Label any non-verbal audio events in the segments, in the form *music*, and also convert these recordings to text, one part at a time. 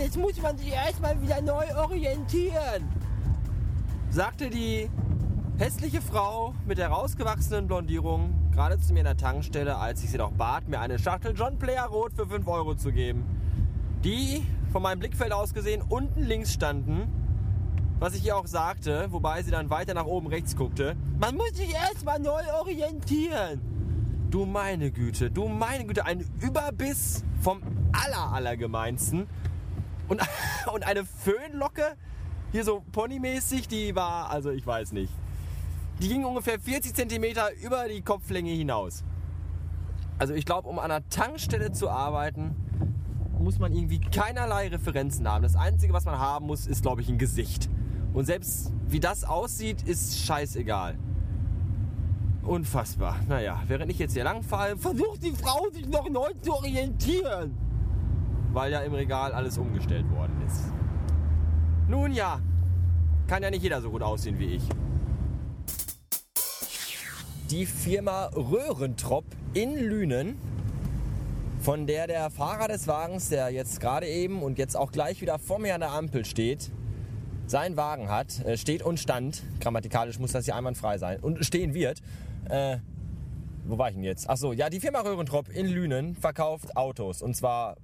jetzt muss man sich erstmal wieder neu orientieren. Sagte die hässliche Frau mit der rausgewachsenen Blondierung gerade zu mir in der Tankstelle, als ich sie doch bat, mir eine Schachtel John Player Rot für 5 Euro zu geben. Die von meinem Blickfeld aus gesehen unten links standen, was ich ihr auch sagte, wobei sie dann weiter nach oben rechts guckte. Man muss sich erstmal neu orientieren. Du meine Güte, du meine Güte, ein Überbiss vom aller, allergemeinsten. Und, *laughs* und eine Föhnlocke, hier so ponymäßig, die war, also ich weiß nicht. Die ging ungefähr 40 cm über die Kopflänge hinaus. Also ich glaube, um an einer Tankstelle zu arbeiten, muss man irgendwie keinerlei Referenzen haben. Das Einzige, was man haben muss, ist, glaube ich, ein Gesicht. Und selbst wie das aussieht, ist scheißegal. Unfassbar. Naja, während ich jetzt hier lang fahre, versucht die Frau sich noch neu zu orientieren. Weil ja im Regal alles umgestellt worden ist. Nun ja, kann ja nicht jeder so gut aussehen wie ich. Die Firma Röhrentrop in Lünen, von der der Fahrer des Wagens, der jetzt gerade eben und jetzt auch gleich wieder vor mir an der Ampel steht, seinen Wagen hat, äh, steht und stand, grammatikalisch muss das ja einwandfrei sein, und stehen wird. Äh, wo war ich denn jetzt? Achso, ja, die Firma Röhrentrop in Lünen verkauft Autos. Und zwar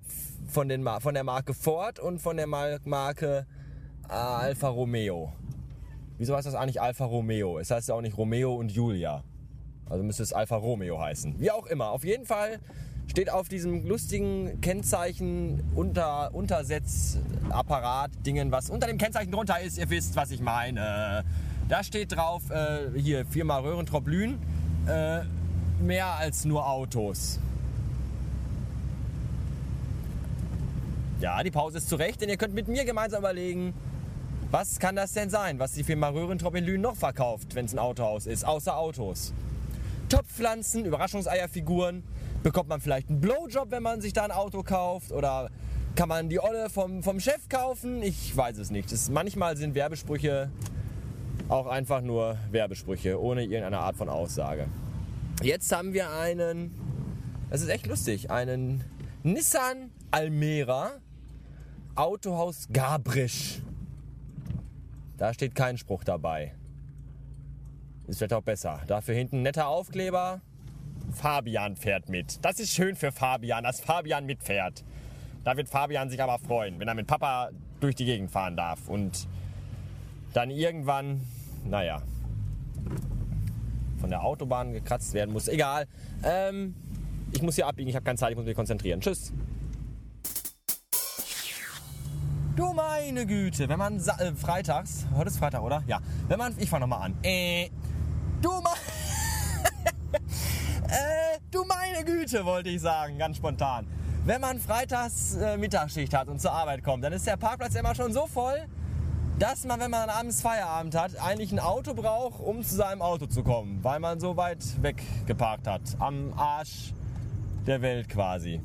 von, den, von der Marke Ford und von der Marke Alfa Romeo. Wieso heißt das eigentlich Alfa Romeo? Es heißt ja auch nicht Romeo und Julia. Also müsste es Alfa Romeo heißen. Wie auch immer. Auf jeden Fall steht auf diesem lustigen Kennzeichen unter Untersetzapparat Dingen, was unter dem Kennzeichen drunter ist. Ihr wisst, was ich meine. Da steht drauf, äh, hier Firma Röhrentrop Lünen, äh, mehr als nur Autos. Ja, die Pause ist zurecht, denn ihr könnt mit mir gemeinsam überlegen, was kann das denn sein, was die Firma Röhrentrop in Lünen noch verkauft, wenn es ein Autohaus ist, außer Autos. Topfpflanzen, Überraschungseierfiguren, bekommt man vielleicht einen Blowjob, wenn man sich da ein Auto kauft oder kann man die Olle vom, vom Chef kaufen? Ich weiß es nicht. Das, manchmal sind Werbesprüche auch einfach nur Werbesprüche, ohne irgendeine Art von Aussage. Jetzt haben wir einen, das ist echt lustig, einen Nissan Almera Autohaus Gabrisch. Da steht kein Spruch dabei. Ist vielleicht auch besser. Dafür hinten netter Aufkleber. Fabian fährt mit. Das ist schön für Fabian, dass Fabian mitfährt. Da wird Fabian sich aber freuen, wenn er mit Papa durch die Gegend fahren darf. Und dann irgendwann, naja, von der Autobahn gekratzt werden muss. Egal. Ähm, ich muss hier abbiegen, ich habe keine Zeit, ich muss mich konzentrieren. Tschüss. Du meine Güte, wenn man äh, freitags, heute ist Freitag, oder? Ja. Wenn man, ich fange nochmal an. Äh, du meine, *laughs* äh, du meine Güte, wollte ich sagen, ganz spontan. Wenn man freitags äh, Mittagsschicht hat und zur Arbeit kommt, dann ist der Parkplatz immer schon so voll, dass man, wenn man abends Feierabend hat, eigentlich ein Auto braucht, um zu seinem Auto zu kommen, weil man so weit weg geparkt hat. Am Arsch der Welt quasi.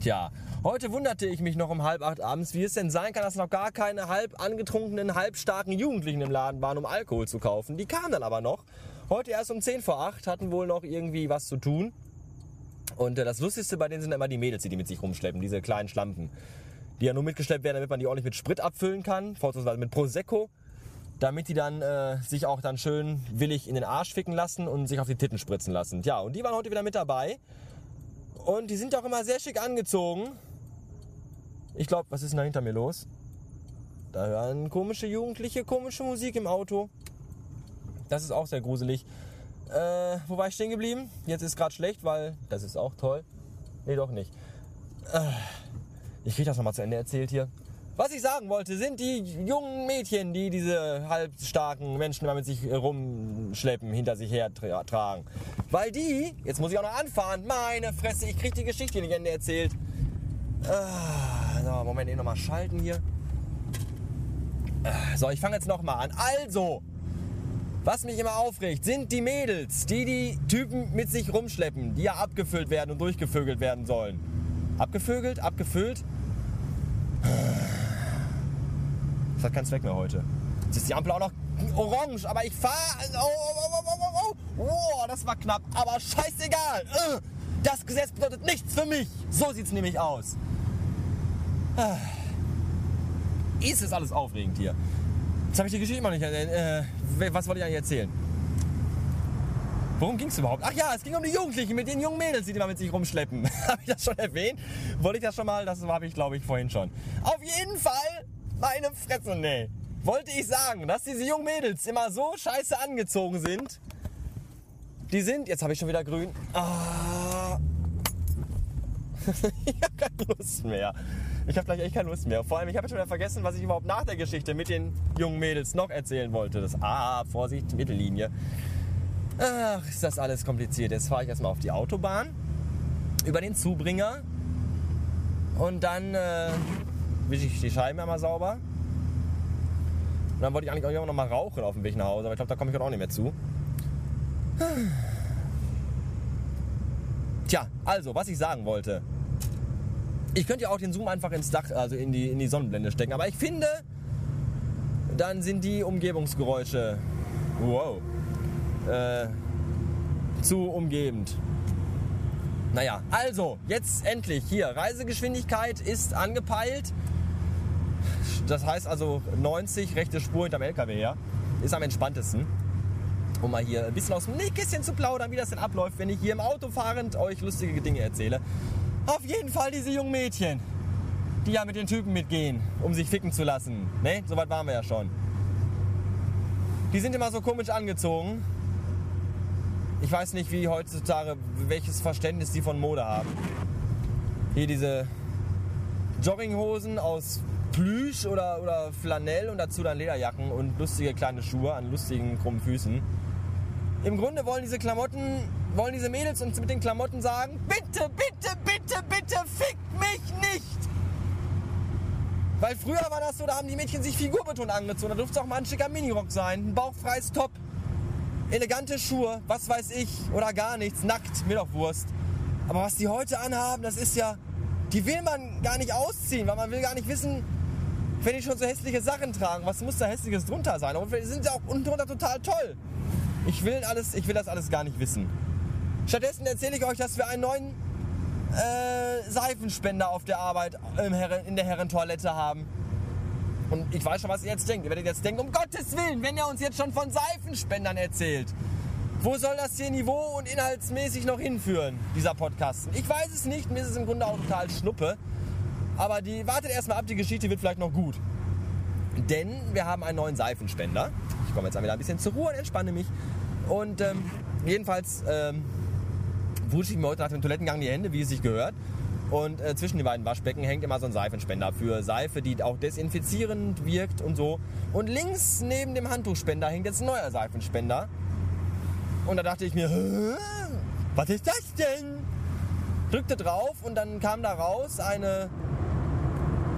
Tja, heute wunderte ich mich noch um halb acht abends, wie es denn sein kann, dass noch gar keine halb angetrunkenen, halb starken Jugendlichen im Laden waren, um Alkohol zu kaufen. Die kamen dann aber noch. Heute erst um zehn vor acht hatten wohl noch irgendwie was zu tun. Und äh, das Lustigste bei denen sind immer die Mädels, die die mit sich rumschleppen, diese kleinen Schlampen. Die ja nur mitgeschleppt werden, damit man die ordentlich mit Sprit abfüllen kann, vorzugsweise mit Prosecco. Damit die dann äh, sich auch dann schön willig in den Arsch ficken lassen und sich auf die Titten spritzen lassen. Ja, und die waren heute wieder mit dabei. Und die sind auch immer sehr schick angezogen. Ich glaube, was ist denn da hinter mir los? Da hören komische Jugendliche komische Musik im Auto. Das ist auch sehr gruselig. Äh, wo war ich stehen geblieben? Jetzt ist gerade schlecht, weil das ist auch toll. Nee, doch nicht. Äh, ich kriege das nochmal zu Ende erzählt hier. Was ich sagen wollte, sind die jungen Mädchen, die diese halbstarken Menschen immer mit sich rumschleppen, hinter sich her tra tragen. Weil die, jetzt muss ich auch noch anfahren, meine Fresse, ich krieg die Geschichte nicht Ende erzählt. Ah, so, Moment, eben nochmal schalten hier. Ah, so, ich fange jetzt nochmal an. Also, was mich immer aufregt, sind die Mädels, die die Typen mit sich rumschleppen, die ja abgefüllt werden und durchgevögelt werden sollen. Abgevögelt? Abgefüllt? Das hat keinen Zweck mehr heute. Jetzt ist die Ampel auch noch orange, aber ich fahre. Oh, oh, oh, oh, oh, oh, das war knapp, aber scheißegal. Das Gesetz bedeutet nichts für mich. So sieht es nämlich aus. ist es alles aufregend hier. Jetzt habe ich die Geschichte mal nicht. Äh, was wollte ich eigentlich erzählen? Worum ging es überhaupt? Ach ja, es ging um die Jugendlichen mit den jungen Mädels, die die mal mit sich rumschleppen. *laughs* habe ich das schon erwähnt? Wollte ich das schon mal? Das habe ich, glaube ich, vorhin schon. Auf jeden Fall, meine Fresse, nee. Wollte ich sagen, dass diese jungen Mädels immer so scheiße angezogen sind. Die sind, jetzt habe ich schon wieder grün. Ah. *laughs* ich habe keine Lust mehr. Ich habe gleich echt keine Lust mehr. Vor allem, ich habe schon wieder vergessen, was ich überhaupt nach der Geschichte mit den jungen Mädels noch erzählen wollte. Das Ah, Vorsicht, Mittellinie. Ach, ist das alles kompliziert. Jetzt fahre ich erstmal auf die Autobahn, über den Zubringer und dann äh, wische ich die Scheiben einmal sauber. Und dann wollte ich eigentlich auch noch mal rauchen auf dem Weg nach Hause, aber ich glaube, da komme ich auch nicht mehr zu. Tja, also, was ich sagen wollte. Ich könnte ja auch den Zoom einfach ins Dach, also in die, in die Sonnenblende stecken, aber ich finde, dann sind die Umgebungsgeräusche, wow, äh, zu umgebend. Naja, also, jetzt endlich hier. Reisegeschwindigkeit ist angepeilt. Das heißt also 90 rechte Spur hinterm LKW her. Ist am entspanntesten. Um mal hier ein bisschen aus dem Nähkästchen zu plaudern, wie das denn abläuft, wenn ich hier im Auto fahrend euch lustige Dinge erzähle. Auf jeden Fall diese jungen Mädchen, die ja mit den Typen mitgehen, um sich ficken zu lassen. Ne? Soweit waren wir ja schon. Die sind immer so komisch angezogen ich weiß nicht, wie heutzutage, welches Verständnis die von Mode haben. Hier diese Jogginghosen aus Plüsch oder, oder Flanell und dazu dann Lederjacken und lustige kleine Schuhe an lustigen krummen Füßen. Im Grunde wollen diese Klamotten, wollen diese Mädels uns mit den Klamotten sagen, bitte, bitte, bitte, bitte, fick mich nicht! Weil früher war das so, da haben die Mädchen sich figurbetont angezogen. Da durfte es auch mal ein schicker Minirock sein, ein bauchfreies Top elegante Schuhe, was weiß ich, oder gar nichts, nackt, mir doch Wurst. Aber was die heute anhaben, das ist ja, die will man gar nicht ausziehen, weil man will gar nicht wissen, wenn die schon so hässliche Sachen tragen, was muss da hässliches drunter sein? Und sind sie auch unten drunter total toll. Ich will, alles, ich will das alles gar nicht wissen. Stattdessen erzähle ich euch, dass wir einen neuen äh, Seifenspender auf der Arbeit in der Herrentoilette haben. Und ich weiß schon, was ihr jetzt denkt. Ihr werdet jetzt denken, um Gottes Willen, wenn er uns jetzt schon von Seifenspendern erzählt. Wo soll das hier niveau- und inhaltsmäßig noch hinführen, dieser Podcast? Ich weiß es nicht, mir ist es im Grunde auch total schnuppe. Aber die, wartet erstmal ab, die Geschichte wird vielleicht noch gut. Denn wir haben einen neuen Seifenspender. Ich komme jetzt wieder ein bisschen zur Ruhe und entspanne mich. Und ähm, jedenfalls ähm, wusche ich mir heute nach dem Toilettengang die Hände, wie es sich gehört. Und äh, zwischen den beiden Waschbecken hängt immer so ein Seifenspender für Seife, die auch desinfizierend wirkt und so. Und links neben dem Handtuchspender hängt jetzt ein neuer Seifenspender. Und da dachte ich mir, was ist das denn? Drückte drauf und dann kam da raus eine,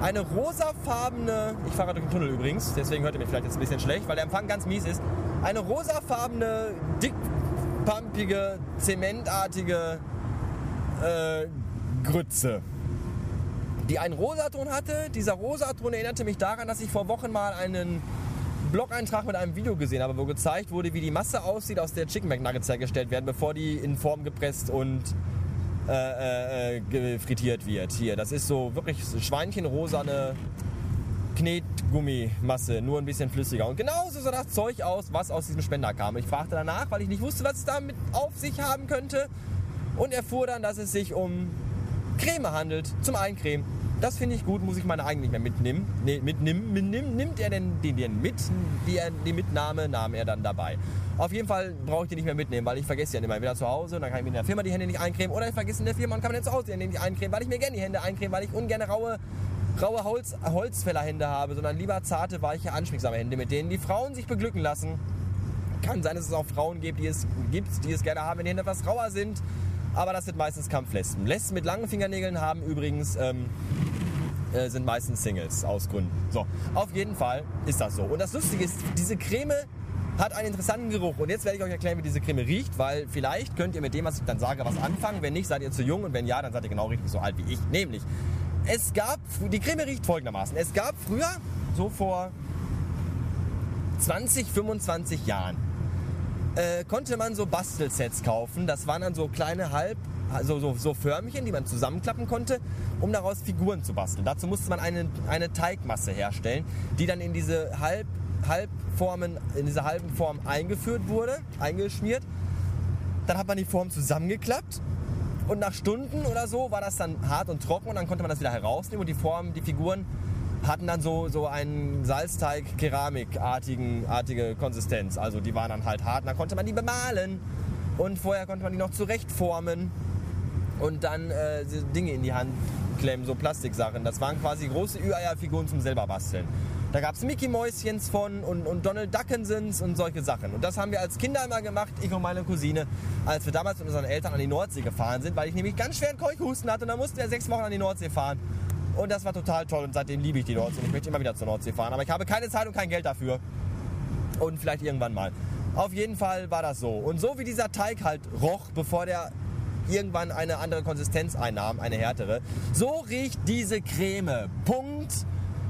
eine rosafarbene, ich fahre durch den Tunnel übrigens, deswegen hört ihr mich vielleicht jetzt ein bisschen schlecht, weil der Empfang ganz mies ist, eine rosafarbene, dickpampige, zementartige äh, Grütze, die einen Rosaton hatte. Dieser Rosaton erinnerte mich daran, dass ich vor Wochen mal einen Blog-Eintrag mit einem Video gesehen habe, wo gezeigt wurde, wie die Masse aussieht, aus der Chicken McNuggets hergestellt werden, bevor die in Form gepresst und äh, äh, frittiert wird. Hier, das ist so wirklich schweinchenrosane Knetgummimasse, nur ein bisschen flüssiger. Und genauso sah das Zeug aus, was aus diesem Spender kam. Ich fragte danach, weil ich nicht wusste, was es damit auf sich haben könnte. Und erfuhr dann, dass es sich um Creme handelt zum Eincremen. Das finde ich gut, muss ich meine eigene nicht mehr mitnehmen. Nee, mitnehmen, mitnehmen. Nimmt er denn den, den mit? Die, die Mitnahme nahm er dann dabei. Auf jeden Fall brauche ich die nicht mehr mitnehmen, weil ich vergesse ja immer wieder zu Hause und dann kann ich mir in der Firma die Hände nicht eincremen oder ich vergesse in der Firma und kann mir zu Hause die Hände nicht eincremen, weil ich mir gerne die Hände eincreme, weil ich ungern raue, raue Holz, Holzfällerhände habe, sondern lieber zarte, weiche, anschmiegsame Hände, mit denen die Frauen sich beglücken lassen. Kann sein, dass es auch Frauen gibt, die es, gibt, die es gerne haben, wenn die Hände etwas rauer sind aber das sind meistens Kampflesben. Lesben mit langen Fingernägeln haben übrigens, ähm, äh, sind meistens Singles aus Gründen. So, auf jeden Fall ist das so. Und das Lustige ist, diese Creme hat einen interessanten Geruch. Und jetzt werde ich euch erklären, wie diese Creme riecht, weil vielleicht könnt ihr mit dem, was ich dann sage, was anfangen. Wenn nicht, seid ihr zu jung und wenn ja, dann seid ihr genau richtig so alt wie ich. Nämlich, es gab, die Creme riecht folgendermaßen. Es gab früher, so vor 20, 25 Jahren, äh, konnte man so Bastelsets kaufen. Das waren dann so kleine halb so, so, so Förmchen, die man zusammenklappen konnte, um daraus Figuren zu basteln. Dazu musste man eine, eine Teigmasse herstellen, die dann in diese Halb, Halbformen, in diese halben Form eingeführt wurde, eingeschmiert. Dann hat man die Form zusammengeklappt und nach Stunden oder so war das dann hart und trocken und dann konnte man das wieder herausnehmen und die Formen, die Figuren hatten dann so, so einen Salzteig, Keramikartigen, artige Konsistenz. Also die waren dann halt hart und dann konnte man die bemalen. Und vorher konnte man die noch zurechtformen und dann äh, Dinge in die Hand klemmen, so Plastiksachen. Das waren quasi große Ü-Eier-Figuren zum selber basteln. Da gab es Mickey Mäuschens von und, und Donald Duckensons und solche Sachen. Und das haben wir als Kinder immer gemacht, ich und meine Cousine, als wir damals mit unseren Eltern an die Nordsee gefahren sind, weil ich nämlich ganz schweren Keuchhusten hatte und dann mussten wir sechs Wochen an die Nordsee fahren. Und das war total toll und seitdem liebe ich die Nordsee und ich möchte immer wieder zur Nordsee fahren. Aber ich habe keine Zeit und kein Geld dafür. Und vielleicht irgendwann mal. Auf jeden Fall war das so. Und so wie dieser Teig halt roch, bevor der irgendwann eine andere Konsistenz einnahm, eine härtere, so riecht diese Creme. Punkt.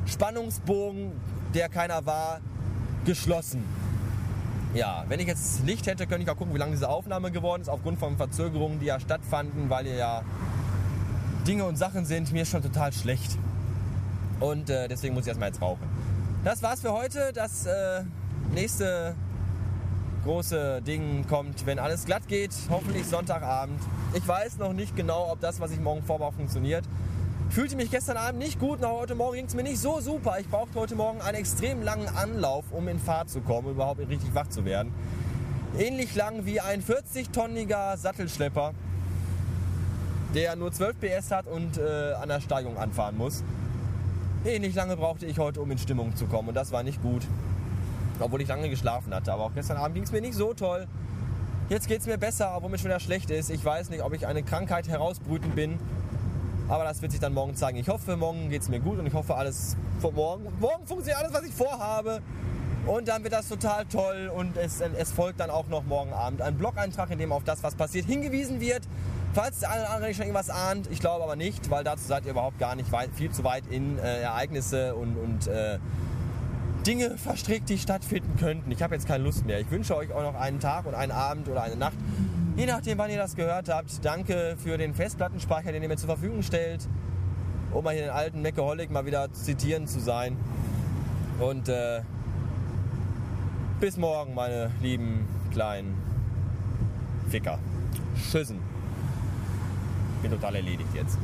Spannungsbogen, der keiner war, geschlossen. Ja, wenn ich jetzt Licht hätte, könnte ich auch gucken, wie lange diese Aufnahme geworden ist, aufgrund von Verzögerungen, die ja stattfanden, weil ihr ja Dinge und Sachen sind, mir schon total schlecht. Und äh, deswegen muss ich erstmal jetzt rauchen. Das war's für heute. Das äh, nächste große Ding kommt, wenn alles glatt geht, hoffentlich Sonntagabend. Ich weiß noch nicht genau, ob das, was ich morgen vorbaue, funktioniert. Fühlte mich gestern Abend nicht gut, nach heute Morgen ging es mir nicht so super. Ich brauchte heute Morgen einen extrem langen Anlauf, um in Fahrt zu kommen, überhaupt richtig wach zu werden. Ähnlich lang wie ein 40-tonniger Sattelschlepper, der nur 12 PS hat und äh, an der Steigung anfahren muss. Ähnlich lange brauchte ich heute, um in Stimmung zu kommen und das war nicht gut. Obwohl ich lange geschlafen hatte. Aber auch gestern Abend ging es mir nicht so toll. Jetzt geht es mir besser, obwohl mir schon wieder schlecht ist. Ich weiß nicht, ob ich eine Krankheit herausbrüten bin. Aber das wird sich dann morgen zeigen. Ich hoffe, morgen geht es mir gut und ich hoffe, alles morgen. Morgen funktioniert alles, was ich vorhabe. Und dann wird das total toll und es, es folgt dann auch noch morgen Abend ein Blog-Eintrag, in dem auf das, was passiert, hingewiesen wird. Falls der eine oder andere schon irgendwas ahnt, ich glaube aber nicht, weil dazu seid ihr überhaupt gar nicht weit, viel zu weit in äh, Ereignisse und, und äh, Dinge verstrickt, die stattfinden könnten. Ich habe jetzt keine Lust mehr. Ich wünsche euch auch noch einen Tag und einen Abend oder eine Nacht, je nachdem, wann ihr das gehört habt. Danke für den Festplattenspeicher, den ihr mir zur Verfügung stellt, um mal hier den alten Meckeholic mal wieder zitieren zu sein. Und äh, bis morgen, meine lieben kleinen Ficker. Schüssen. Bin total erledigt jetzt.